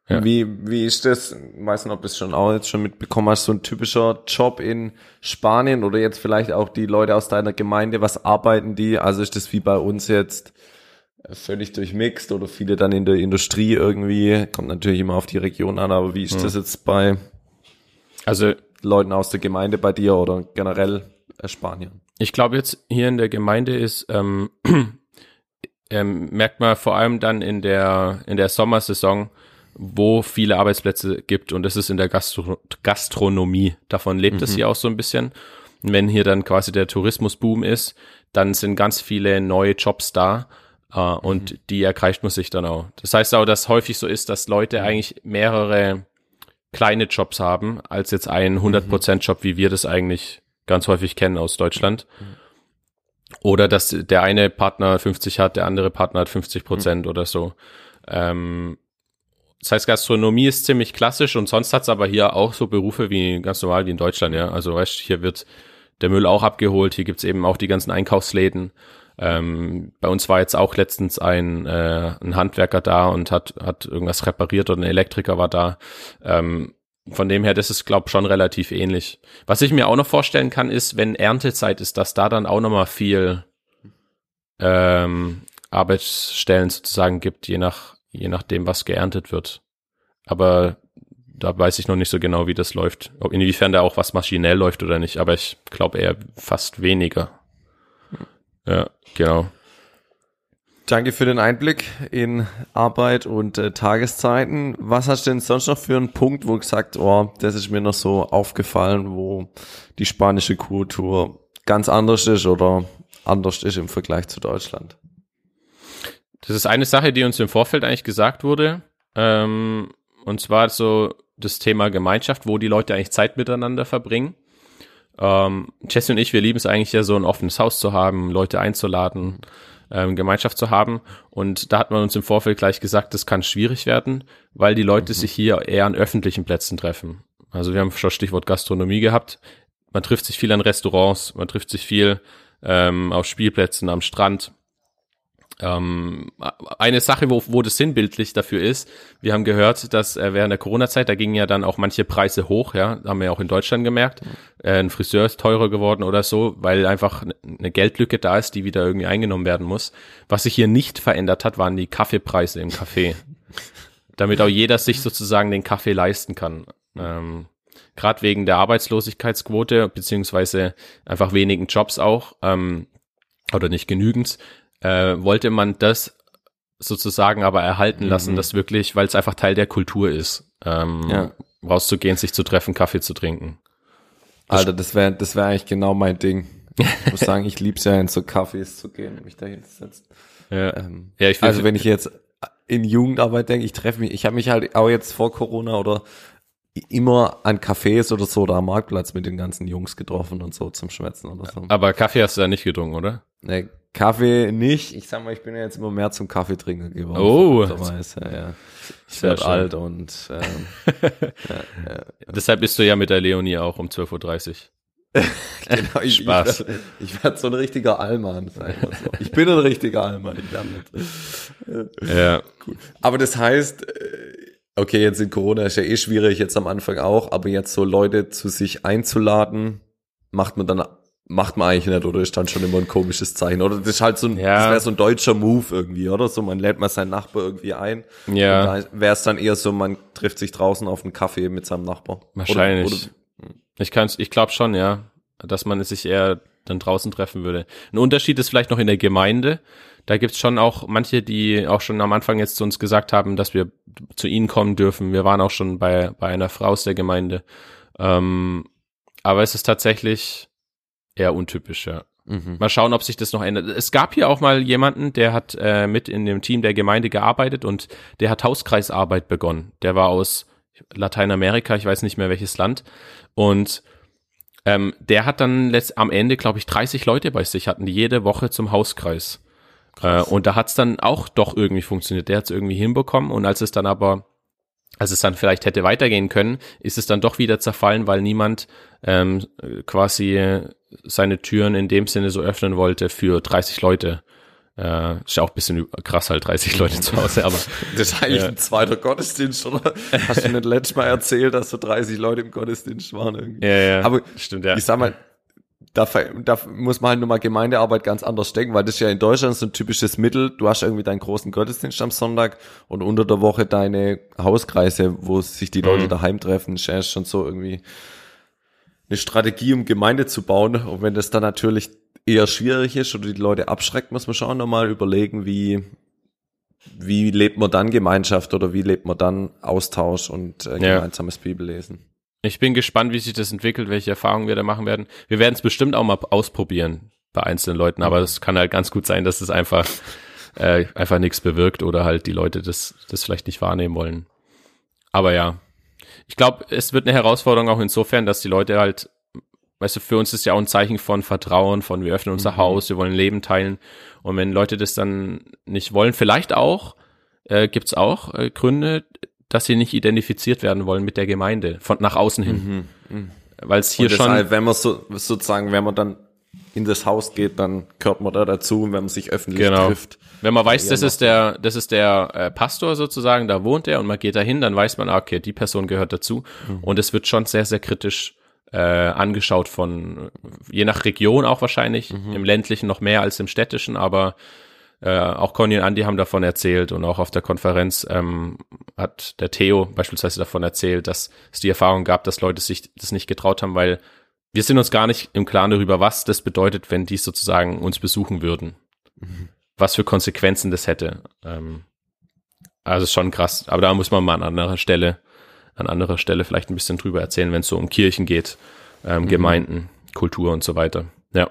Ja. Wie, wie ist das? Ich weiß nicht, ob du es schon auch jetzt schon mitbekommen hast, so ein typischer Job in Spanien oder jetzt vielleicht auch die Leute aus deiner Gemeinde, was arbeiten die? Also ist das wie bei uns jetzt völlig durchmixt oder viele dann in der Industrie irgendwie? Kommt natürlich immer auf die Region an, aber wie ist hm. das jetzt bei also Leuten aus der Gemeinde bei dir oder generell äh, Spanien?
Ich glaube jetzt hier in der Gemeinde ist ähm, ähm, merkt man vor allem dann in der in der Sommersaison, wo viele Arbeitsplätze gibt und das ist in der Gastro Gastronomie. Davon lebt mhm. es hier auch so ein bisschen. Und wenn hier dann quasi der Tourismusboom ist, dann sind ganz viele neue Jobs da äh, und mhm. die ergreift man sich dann auch. Das heißt auch, dass häufig so ist, dass Leute eigentlich mehrere kleine Jobs haben, als jetzt ein 100% mhm. Job, wie wir das eigentlich ganz häufig kennen aus Deutschland. Mhm. Oder dass der eine Partner 50 hat, der andere Partner hat 50 Prozent mhm. oder so. Ähm, das heißt, Gastronomie ist ziemlich klassisch und sonst hat's aber hier auch so Berufe wie ganz normal wie in Deutschland, ja. Also weißt hier wird der Müll auch abgeholt, hier gibt's eben auch die ganzen Einkaufsläden. Ähm, bei uns war jetzt auch letztens ein, äh, ein Handwerker da und hat, hat irgendwas repariert oder ein Elektriker war da. Ähm, von dem her, das ist, glaube schon relativ ähnlich. Was ich mir auch noch vorstellen kann, ist, wenn Erntezeit ist, dass da dann auch nochmal viel ähm, Arbeitsstellen sozusagen gibt, je nach je nachdem, was geerntet wird. Aber da weiß ich noch nicht so genau, wie das läuft. Ob inwiefern da auch was maschinell läuft oder nicht, aber ich glaube eher fast weniger. Ja, genau.
Danke für den Einblick in Arbeit und äh, Tageszeiten. Was hast du denn sonst noch für einen Punkt, wo du gesagt, oh, das ist mir noch so aufgefallen, wo die spanische Kultur ganz anders ist oder anders ist im Vergleich zu Deutschland?
Das ist eine Sache, die uns im Vorfeld eigentlich gesagt wurde. Ähm, und zwar so das Thema Gemeinschaft, wo die Leute eigentlich Zeit miteinander verbringen. Ähm, Jesse und ich, wir lieben es eigentlich ja so ein offenes Haus zu haben, Leute einzuladen, ähm, Gemeinschaft zu haben. Und da hat man uns im Vorfeld gleich gesagt, das kann schwierig werden, weil die Leute mhm. sich hier eher an öffentlichen Plätzen treffen. Also wir haben schon Stichwort Gastronomie gehabt. Man trifft sich viel an Restaurants, man trifft sich viel ähm, auf Spielplätzen, am Strand. Ähm, eine Sache, wo, wo das sinnbildlich dafür ist, wir haben gehört, dass äh, während der Corona-Zeit, da gingen ja dann auch manche Preise hoch, ja, haben wir ja auch in Deutschland gemerkt. Äh, ein Friseur ist teurer geworden oder so, weil einfach eine Geldlücke da ist, die wieder irgendwie eingenommen werden muss. Was sich hier nicht verändert hat, waren die Kaffeepreise im Café. Damit auch jeder sich sozusagen den Kaffee leisten kann. Ähm, Gerade wegen der Arbeitslosigkeitsquote, beziehungsweise einfach wenigen Jobs auch, ähm, oder nicht genügend, äh, wollte man das sozusagen aber erhalten mhm. lassen, das wirklich, weil es einfach Teil der Kultur ist, ähm, ja. rauszugehen, sich zu treffen, Kaffee zu trinken.
Das Alter, das wäre das wäre eigentlich genau mein Ding. Ich muss sagen, ich lieb's ja in so Cafés zu gehen, mich da hinzusetzen. Ja. Ähm, ja, ich also wenn ich jetzt in Jugendarbeit denke, ich treffe mich, ich habe mich halt auch jetzt vor Corona oder immer an Cafés oder so oder am Marktplatz mit den ganzen Jungs getroffen und so zum Schwätzen oder so.
Aber Kaffee hast du ja nicht getrunken, oder?
Nee, Kaffee nicht. Ich sag mal, ich bin ja jetzt immer mehr zum Kaffeetrinker geworden.
Oh.
Ja, ja. Ich werde alt und ähm,
ja, ja. deshalb bist du ja mit der Leonie auch um 12.30 Uhr.
genau, ich, Spaß. Ich, ich werde so ein richtiger Allmann sein. So. Ich bin ein richtiger Allmann. Ja. Cool. Aber das heißt, äh, okay, jetzt in Corona ist ja eh schwierig, jetzt am Anfang auch, aber jetzt so Leute zu sich einzuladen, macht man dann macht man eigentlich nicht oder? Ist dann schon immer ein komisches Zeichen. Oder das ist halt so ein, ja. das wäre so ein deutscher Move irgendwie oder? So man lädt mal seinen Nachbar irgendwie ein.
Ja.
Wäre es dann eher so man trifft sich draußen auf einen Kaffee mit seinem Nachbar.
Wahrscheinlich. oder, oder, ich kann's ich glaube schon ja dass man sich eher dann draußen treffen würde. Ein Unterschied ist vielleicht noch in der Gemeinde. Da gibt's schon auch manche die auch schon am Anfang jetzt zu uns gesagt haben dass wir zu ihnen kommen dürfen. Wir waren auch schon bei bei einer Frau aus der Gemeinde. Ähm, aber es ist tatsächlich eher untypisch, ja. Mhm. Mal schauen, ob sich das noch ändert. Es gab hier auch mal jemanden, der hat äh, mit in dem Team der Gemeinde gearbeitet und der hat Hauskreisarbeit begonnen. Der war aus Lateinamerika, ich weiß nicht mehr welches Land. Und ähm, der hat dann letzt, am Ende, glaube ich, 30 Leute bei sich, hatten die jede Woche zum Hauskreis. Äh, und da hat's dann auch doch irgendwie funktioniert. Der hat's irgendwie hinbekommen. Und als es dann aber als es dann vielleicht hätte weitergehen können, ist es dann doch wieder zerfallen, weil niemand ähm, quasi seine Türen in dem Sinne so öffnen wollte für 30 Leute. Äh, ist ja auch ein bisschen krass halt, 30 Leute zu Hause, aber.
Das ist eigentlich äh, ein zweiter Gottesdienst, oder? Hast du nicht letztes Mal erzählt, dass so 30 Leute im Gottesdienst waren irgendwie?
Ja, ja.
Aber stimmt, ja. Ich sag mal, da, da muss man halt nur mal Gemeindearbeit ganz anders denken, weil das ist ja in Deutschland so ein typisches Mittel. Du hast irgendwie deinen großen Gottesdienst am Sonntag und unter der Woche deine Hauskreise, wo sich die Leute mhm. daheim treffen. Das ist ja schon so irgendwie eine Strategie, um Gemeinde zu bauen. Und wenn das dann natürlich eher schwierig ist oder die Leute abschreckt, muss man schon nochmal überlegen, wie, wie lebt man dann Gemeinschaft oder wie lebt man dann Austausch und äh, gemeinsames ja. Bibellesen.
Ich bin gespannt, wie sich das entwickelt, welche Erfahrungen wir da machen werden. Wir werden es bestimmt auch mal ausprobieren bei einzelnen Leuten, aber es kann halt ganz gut sein, dass es einfach äh, einfach nichts bewirkt oder halt die Leute das das vielleicht nicht wahrnehmen wollen. Aber ja, ich glaube, es wird eine Herausforderung auch insofern, dass die Leute halt, weißt du, für uns ist ja auch ein Zeichen von Vertrauen, von wir öffnen unser mhm. Haus, wir wollen Leben teilen. Und wenn Leute das dann nicht wollen, vielleicht auch, äh, gibt's auch äh, Gründe, dass sie nicht identifiziert werden wollen mit der Gemeinde, von nach außen hin. Mhm, mh. Weil es hier deshalb,
schon. wenn man so, sozusagen, wenn man dann in das Haus geht, dann gehört man da dazu, wenn man sich öffentlich genau. trifft.
Wenn man weiß, das ist der, das ist der äh, Pastor sozusagen, da wohnt er und man geht dahin, dann weiß man, ah, okay, die Person gehört dazu. Mhm. Und es wird schon sehr, sehr kritisch äh, angeschaut von, je nach Region auch wahrscheinlich, mhm. im ländlichen noch mehr als im städtischen, aber äh, auch Conny und Andy haben davon erzählt und auch auf der Konferenz ähm, hat der Theo beispielsweise davon erzählt, dass es die Erfahrung gab, dass Leute sich das nicht getraut haben, weil wir sind uns gar nicht im Klaren darüber, was das bedeutet, wenn die sozusagen uns besuchen würden. Mhm. Was für Konsequenzen das hätte. Ähm, also schon krass. Aber da muss man mal an anderer Stelle, an anderer Stelle vielleicht ein bisschen drüber erzählen, wenn es so um Kirchen geht, ähm, mhm. Gemeinden, Kultur und so weiter. Ja.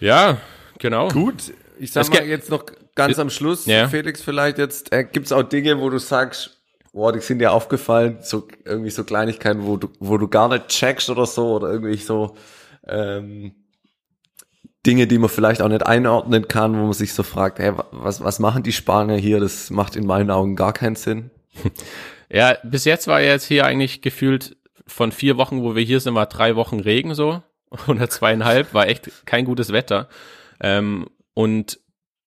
Ja, genau.
Gut, ich sag mal jetzt noch ganz am Schluss, ja. Felix, vielleicht jetzt, äh, gibt es auch Dinge, wo du sagst, boah, die sind dir aufgefallen, so irgendwie so Kleinigkeiten, wo du, wo du gar nicht checkst oder so, oder irgendwie so ähm, Dinge, die man vielleicht auch nicht einordnen kann, wo man sich so fragt, hey, was, was machen die Spanier hier? Das macht in meinen Augen gar keinen Sinn.
Ja, bis jetzt war jetzt hier eigentlich gefühlt von vier Wochen, wo wir hier sind, war drei Wochen Regen so oder zweieinhalb, war echt kein gutes Wetter. Ähm, und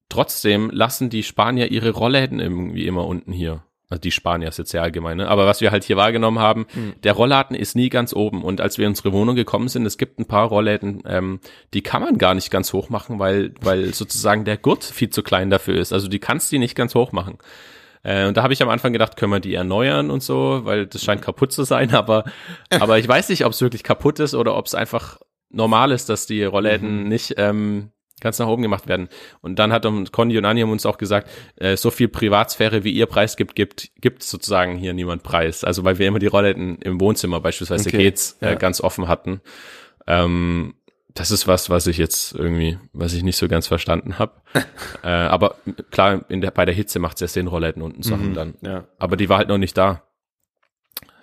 trotzdem lassen die Spanier ihre Rollläden irgendwie immer unten hier. Also die Spanier ist jetzt sehr allgemein, ne? Aber was wir halt hier wahrgenommen haben, mhm. der Rollladen ist nie ganz oben. Und als wir in unsere Wohnung gekommen sind, es gibt ein paar Rollläden, ähm, die kann man gar nicht ganz hoch machen, weil, weil sozusagen der Gurt viel zu klein dafür ist. Also die kannst die nicht ganz hoch machen. Äh, und da habe ich am Anfang gedacht, können wir die erneuern und so, weil das scheint kaputt zu sein, aber, aber ich weiß nicht, ob es wirklich kaputt ist oder ob es einfach normal ist, dass die Rollläden mhm. nicht ähm, ganz nach oben gemacht werden. Und dann hat Conny und Anni haben uns auch gesagt, äh, so viel Privatsphäre, wie ihr Preis gibt, gibt, gibt sozusagen hier niemand Preis. Also weil wir immer die Rollläden im Wohnzimmer beispielsweise okay. geht's äh, ja. ganz offen hatten. Ähm, das ist was, was ich jetzt irgendwie, was ich nicht so ganz verstanden habe. äh, aber klar, in der, bei der Hitze macht es ja Sinn, Rollläden unten zu haben mhm, dann. Ja. Aber die war halt noch nicht da.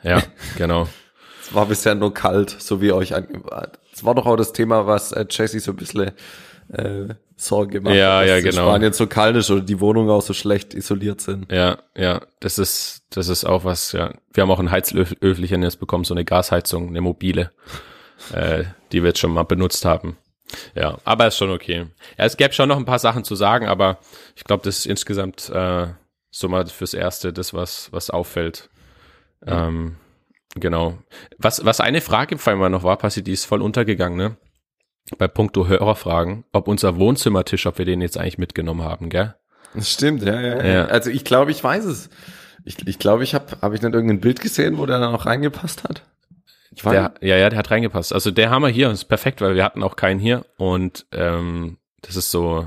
Ja, genau.
Es war bisher nur kalt, so wie euch angewahrt. Es war doch auch das Thema, was äh, Jesse so ein bisschen äh, Sorge gemacht
ja, ja, genau.
Spanien so kalt ist oder die Wohnungen auch so schlecht isoliert sind.
Ja, ja, das ist, das ist auch was, ja. Wir haben auch ein Heizöflichen jetzt bekommen, so eine Gasheizung, eine mobile, äh, die wir jetzt schon mal benutzt haben. Ja, aber ist schon okay. Ja, es gäbe schon noch ein paar Sachen zu sagen, aber ich glaube, das ist insgesamt äh, so mal fürs Erste das, was, was auffällt. Ja. Ähm, genau. Was, was eine Frage vor allem noch war, Passi, die ist voll untergegangen, ne? Bei puncto Hörerfragen, ob unser Wohnzimmertisch, ob wir den jetzt eigentlich mitgenommen haben, gell?
Das stimmt, ja, ja. ja. Also ich glaube, ich weiß es. Ich, ich glaube, ich habe habe ich nicht irgendein Bild gesehen, wo der dann auch reingepasst hat?
Der, ja, ja, der hat reingepasst. Also der haben wir hier ist perfekt, weil wir hatten auch keinen hier und ähm, das ist so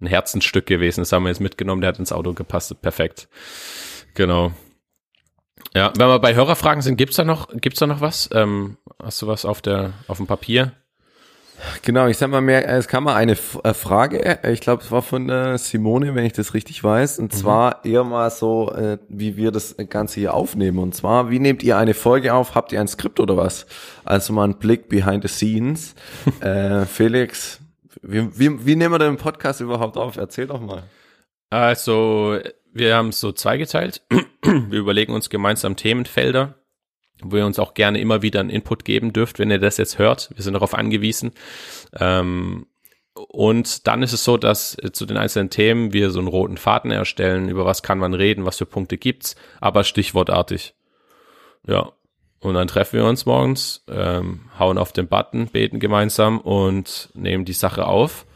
ein Herzensstück gewesen. Das haben wir jetzt mitgenommen. Der hat ins Auto gepasst. Perfekt. Genau. Ja, wenn wir bei Hörerfragen sind, gibt's da noch, gibt's da noch was? Ähm, hast du was auf der, auf dem Papier?
Genau, ich sag mal mehr, es kam mal eine äh, Frage, äh, ich glaube, es war von der Simone, wenn ich das richtig weiß, und mhm. zwar eher mal so, äh, wie wir das Ganze hier aufnehmen. Und zwar, wie nehmt ihr eine Folge auf? Habt ihr ein Skript oder was? Also mal ein Blick behind the scenes. äh, Felix, wie, wie, wie nehmen wir den Podcast überhaupt auf? Erzähl doch mal.
Also, wir haben es so zweigeteilt. wir überlegen uns gemeinsam Themenfelder wo ihr uns auch gerne immer wieder einen Input geben dürft, wenn ihr das jetzt hört. Wir sind darauf angewiesen. Ähm, und dann ist es so, dass zu den einzelnen Themen wir so einen roten Faden erstellen, über was kann man reden, was für Punkte gibt's, aber stichwortartig. Ja. Und dann treffen wir uns morgens, ähm, hauen auf den Button, beten gemeinsam und nehmen die Sache auf.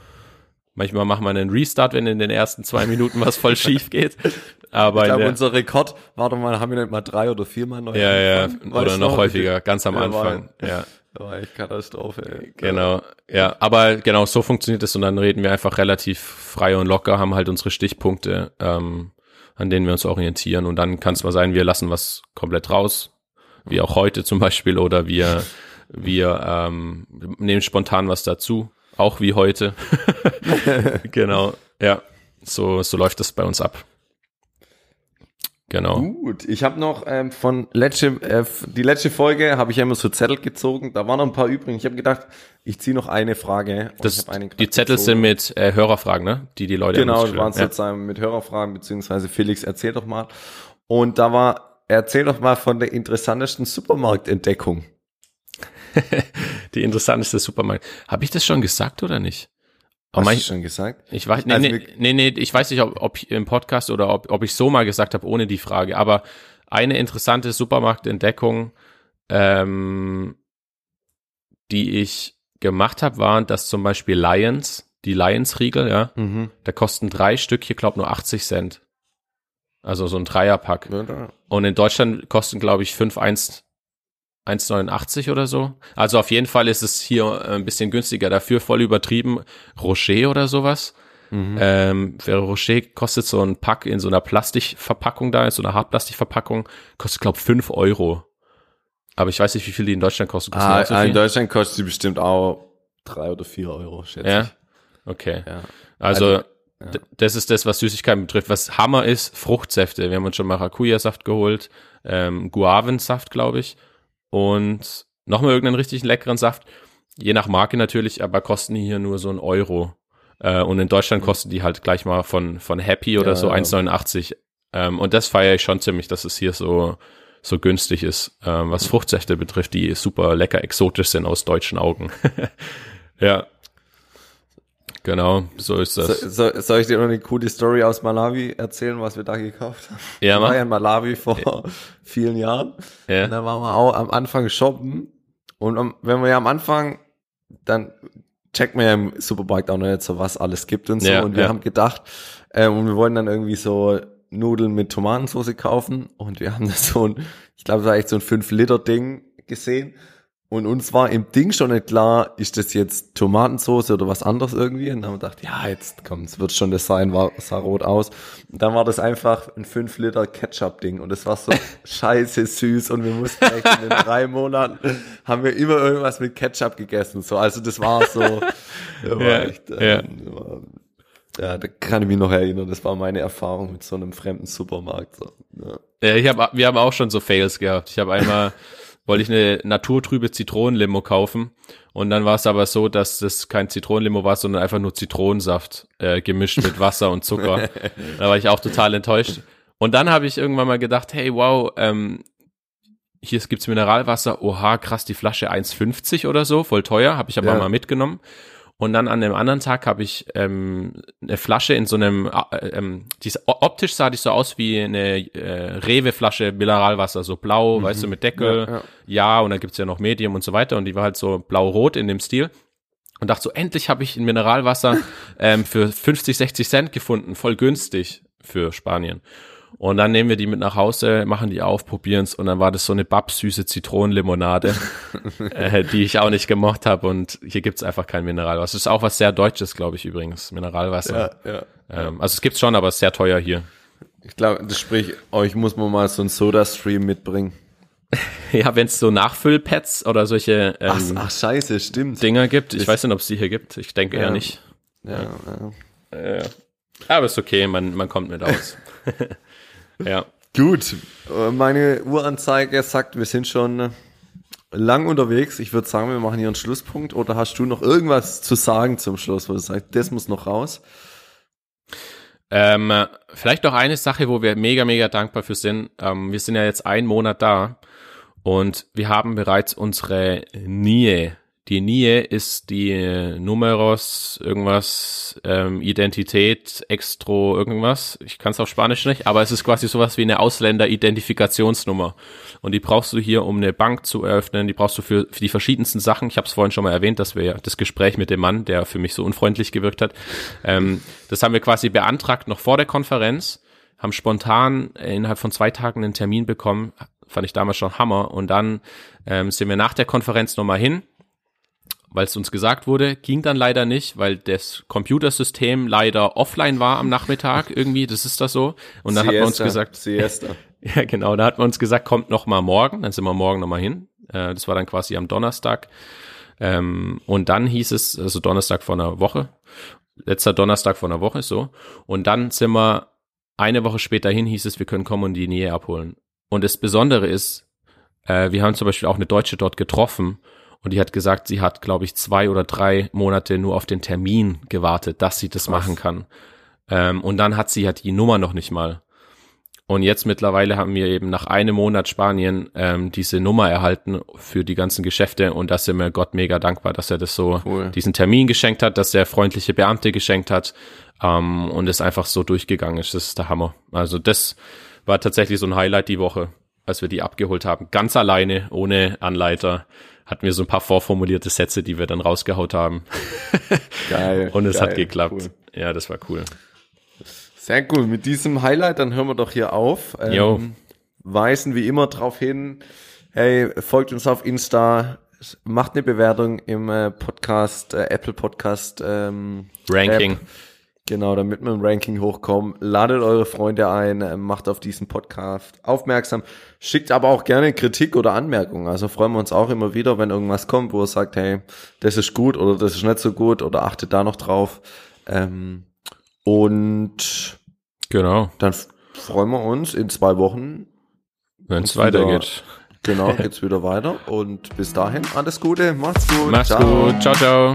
Manchmal machen wir einen Restart, wenn in den ersten zwei Minuten was voll schief geht. Aber
ich glaube, unser Rekord, warte mal, haben wir nicht mal drei oder viermal
neu Ja, ja, oder noch, noch häufiger, ganz am ja, Anfang.
War, ja. War echt Katastrophe. Ey.
Genau, ja, aber genau, so funktioniert es und dann reden wir einfach relativ frei und locker, haben halt unsere Stichpunkte, ähm, an denen wir uns orientieren und dann kann es mal sein, wir lassen was komplett raus, wie auch heute zum Beispiel, oder wir, wir ähm, nehmen spontan was dazu, auch wie heute. genau, ja, so, so läuft das bei uns ab. Genau.
Gut, ich habe noch ähm, von letzte, äh, die letzte Folge habe ich ja immer so Zettel gezogen. Da waren noch ein paar übrig. Ich habe gedacht, ich ziehe noch eine Frage.
Das, die Zettel gezogen. sind mit äh, Hörerfragen, ne? Die die Leute
Genau, das waren ja. sozusagen mit Hörerfragen beziehungsweise Felix erzähl doch mal. Und da war erzähl doch mal von der interessantesten Supermarktentdeckung.
die interessanteste Supermarkt. Habe ich das schon gesagt oder nicht?
Hast mein, du schon gesagt?
Ich weiß, nee, also nee, nee, nee, ich weiß nicht, ob, ob im Podcast oder ob, ob ich so mal gesagt habe, ohne die Frage. Aber eine interessante Supermarktentdeckung, ähm, die ich gemacht habe, waren, dass zum Beispiel Lions, die Lions-Riegel, ja, mhm. da kosten drei Stück hier, glaube nur 80 Cent. Also so ein Dreierpack. Ja, Und in Deutschland kosten, glaube ich, 5,1 1,89 oder so. Also auf jeden Fall ist es hier äh, ein bisschen günstiger. Dafür voll übertrieben. Rocher oder sowas. Mhm. Ähm, Ferrero Rocher kostet so ein Pack in so einer Plastikverpackung da, in so einer Hartplastikverpackung, kostet glaube fünf Euro. Aber ich weiß nicht, wie viel die in Deutschland kosten. kosten
ah, so in Deutschland kostet sie bestimmt auch drei oder vier Euro, schätze
ja?
ich.
Okay. Ja. Also, also ja. das ist das, was Süßigkeiten betrifft. Was Hammer ist, Fruchtsäfte. Wir haben uns schon Maracuja-Saft geholt, ähm, Guavensaft, glaube ich und nochmal irgendeinen richtig leckeren Saft. Je nach Marke natürlich, aber kosten die hier nur so ein Euro. Äh, und in Deutschland kosten die halt gleich mal von, von Happy oder ja, so 1,89. Ähm, und das feiere ich schon ziemlich, dass es hier so, so günstig ist, ähm, was Fruchtsäfte betrifft, die super lecker exotisch sind aus deutschen Augen. ja. Genau, so ist das.
So, so, soll ich dir noch eine coole Story aus Malawi erzählen, was wir da gekauft haben?
Ja,
Mann. war ja in Malawi vor ja. vielen Jahren. Ja. Und da waren wir auch am Anfang shoppen. Und um, wenn wir ja am Anfang, dann checkt man ja im Supermarkt auch noch nicht so, was alles gibt und so. Ja, und wir ja. haben gedacht, äh, und wir wollen dann irgendwie so Nudeln mit Tomatensauce kaufen. Und wir haben da so ein, ich glaube, das war echt so ein 5-Liter-Ding gesehen. Und uns war im Ding schon nicht klar, ist das jetzt Tomatensauce oder was anderes irgendwie? Und dann haben wir gedacht, ja, jetzt komm, es wird schon das sein, war, sah rot aus. Und dann war das einfach ein 5 Liter Ketchup-Ding und es war so scheiße süß und wir mussten echt in den drei Monaten haben wir immer irgendwas mit Ketchup gegessen. So, also das war so, das war ja, echt, ähm, ja. ja, da kann ich mich noch erinnern. Das war meine Erfahrung mit so einem fremden Supermarkt. So,
ja. ja, ich habe, wir haben auch schon so Fails gehabt. Ich habe einmal wollte ich eine naturtrübe Zitronenlimo kaufen. Und dann war es aber so, dass das kein Zitronenlimo war, sondern einfach nur Zitronensaft äh, gemischt mit Wasser und Zucker. da war ich auch total enttäuscht. Und dann habe ich irgendwann mal gedacht, hey, wow, ähm, hier gibt's Mineralwasser. Oha, krass, die Flasche 1,50 oder so, voll teuer. Habe ich aber ja. mal mitgenommen. Und dann an dem anderen Tag habe ich ähm, eine Flasche in so einem, äh, ähm, dies, optisch sah die so aus wie eine äh, Rewe-Flasche Mineralwasser, so blau, mhm. weißt du, mit Deckel. Ja, ja. ja und dann gibt's ja noch Medium und so weiter. Und die war halt so blau-rot in dem Stil. und dachte so, endlich habe ich ein Mineralwasser ähm, für 50, 60 Cent gefunden, voll günstig für Spanien. Und dann nehmen wir die mit nach Hause, machen die auf, probieren's und dann war das so eine babsüße Zitronenlimonade, äh, die ich auch nicht gemocht habe und hier gibt's einfach kein Mineralwasser. Das ist auch was sehr Deutsches, glaube ich übrigens, Mineralwasser.
Ja, ja.
Ähm, also es gibt's schon, aber es ist sehr teuer hier.
Ich glaube, das sprich, euch muss man mal so ein Soda-Stream mitbringen.
Ja, wenn es so Nachfüllpads oder solche ähm,
Ach, ach scheiße, stimmt.
Dinger gibt. Ich
Das-
weiß nicht, ob es die hier gibt. Ich denke
Ja.
eher nicht.
Ja, ja.
Ja. Aber ist okay, man, man kommt mit aus. ja.
Gut, äh, meine Uhranzeige sagt, wir sind schon äh, lang unterwegs. Ich würde sagen, wir machen hier einen Schlusspunkt. Oder hast du noch irgendwas zu sagen zum Schluss, wo du sagst, das muss noch raus?
Ähm, äh, vielleicht noch eine Sache, wo wir mega, mega dankbar für sind. Ähm, wir sind ja jetzt einen Monat da und wir haben bereits unsere NIE. Die NIE ist die Numeros, irgendwas, ähm, Identität, Extro, irgendwas. Ich kann es auf Spanisch nicht, aber es ist quasi sowas wie eine Ausländer-Identifikationsnummer. Und die brauchst du hier, um eine Bank zu eröffnen. Die brauchst du für, für die verschiedensten Sachen. Ich habe es vorhin schon mal erwähnt, dass wir das Gespräch mit dem Mann, der für mich so unfreundlich gewirkt hat, ähm, das haben wir quasi beantragt noch vor der Konferenz, haben spontan innerhalb von zwei Tagen einen Termin bekommen. Fand ich damals schon Hammer. Und dann ähm, sind wir nach der Konferenz nochmal hin weil es uns gesagt wurde, ging dann leider nicht, weil das Computersystem leider offline war am Nachmittag irgendwie, das ist das so. Und dann hat man uns
Siesta,
gesagt,
Siesta.
ja genau, da hat man uns gesagt, kommt noch mal morgen, dann sind wir morgen noch mal hin. Äh, das war dann quasi am Donnerstag. Ähm, und dann hieß es, also Donnerstag vor einer Woche, letzter Donnerstag vor einer Woche so. Und dann sind wir eine Woche später hin, hieß es, wir können kommen und die Nähe abholen. Und das Besondere ist, äh, wir haben zum Beispiel auch eine Deutsche dort getroffen und die hat gesagt, sie hat, glaube ich, zwei oder drei Monate nur auf den Termin gewartet, dass sie das
Krass.
machen kann. Ähm, und dann hat sie ja die Nummer noch nicht mal. Und jetzt mittlerweile haben wir eben nach einem Monat Spanien ähm, diese Nummer erhalten für die ganzen Geschäfte und da sind wir Gott mega dankbar, dass er das so,
Cool.
diesen Termin geschenkt hat, dass er freundliche Beamte geschenkt hat ähm, und es einfach so durchgegangen ist. Das ist der Hammer. Also das war tatsächlich so ein Highlight die Woche, als wir die abgeholt haben. Ganz alleine, ohne Anleiter, hatten wir so ein paar vorformulierte Sätze, die wir dann rausgehaut haben.
Geil.
Und es
geil,
hat geklappt.
cool.
Ja, das war cool.
Sehr gut. Mit diesem Highlight, dann hören wir doch hier auf. Ähm,
Jo.
Weisen wie immer darauf hin, hey, folgt uns auf Insta, macht eine Bewertung im äh, Podcast, äh, Apple Podcast ähm,
Ranking.
App. Genau, damit wir im Ranking hochkommen. Ladet eure Freunde ein, äh, macht auf diesen Podcast aufmerksam. Schickt aber auch gerne Kritik oder Anmerkungen. Also freuen wir uns auch immer wieder, wenn irgendwas kommt, wo ihr sagt, hey, das ist gut oder das ist nicht so gut oder achtet da noch drauf. Ähm, und
Genau,
dann freuen wir uns in zwei Wochen.
wenn es weitergeht.
Genau, geht's wieder weiter. Und bis dahin alles Gute, macht's gut.
Mach's
Ciao.
gut. Ciao, ciao.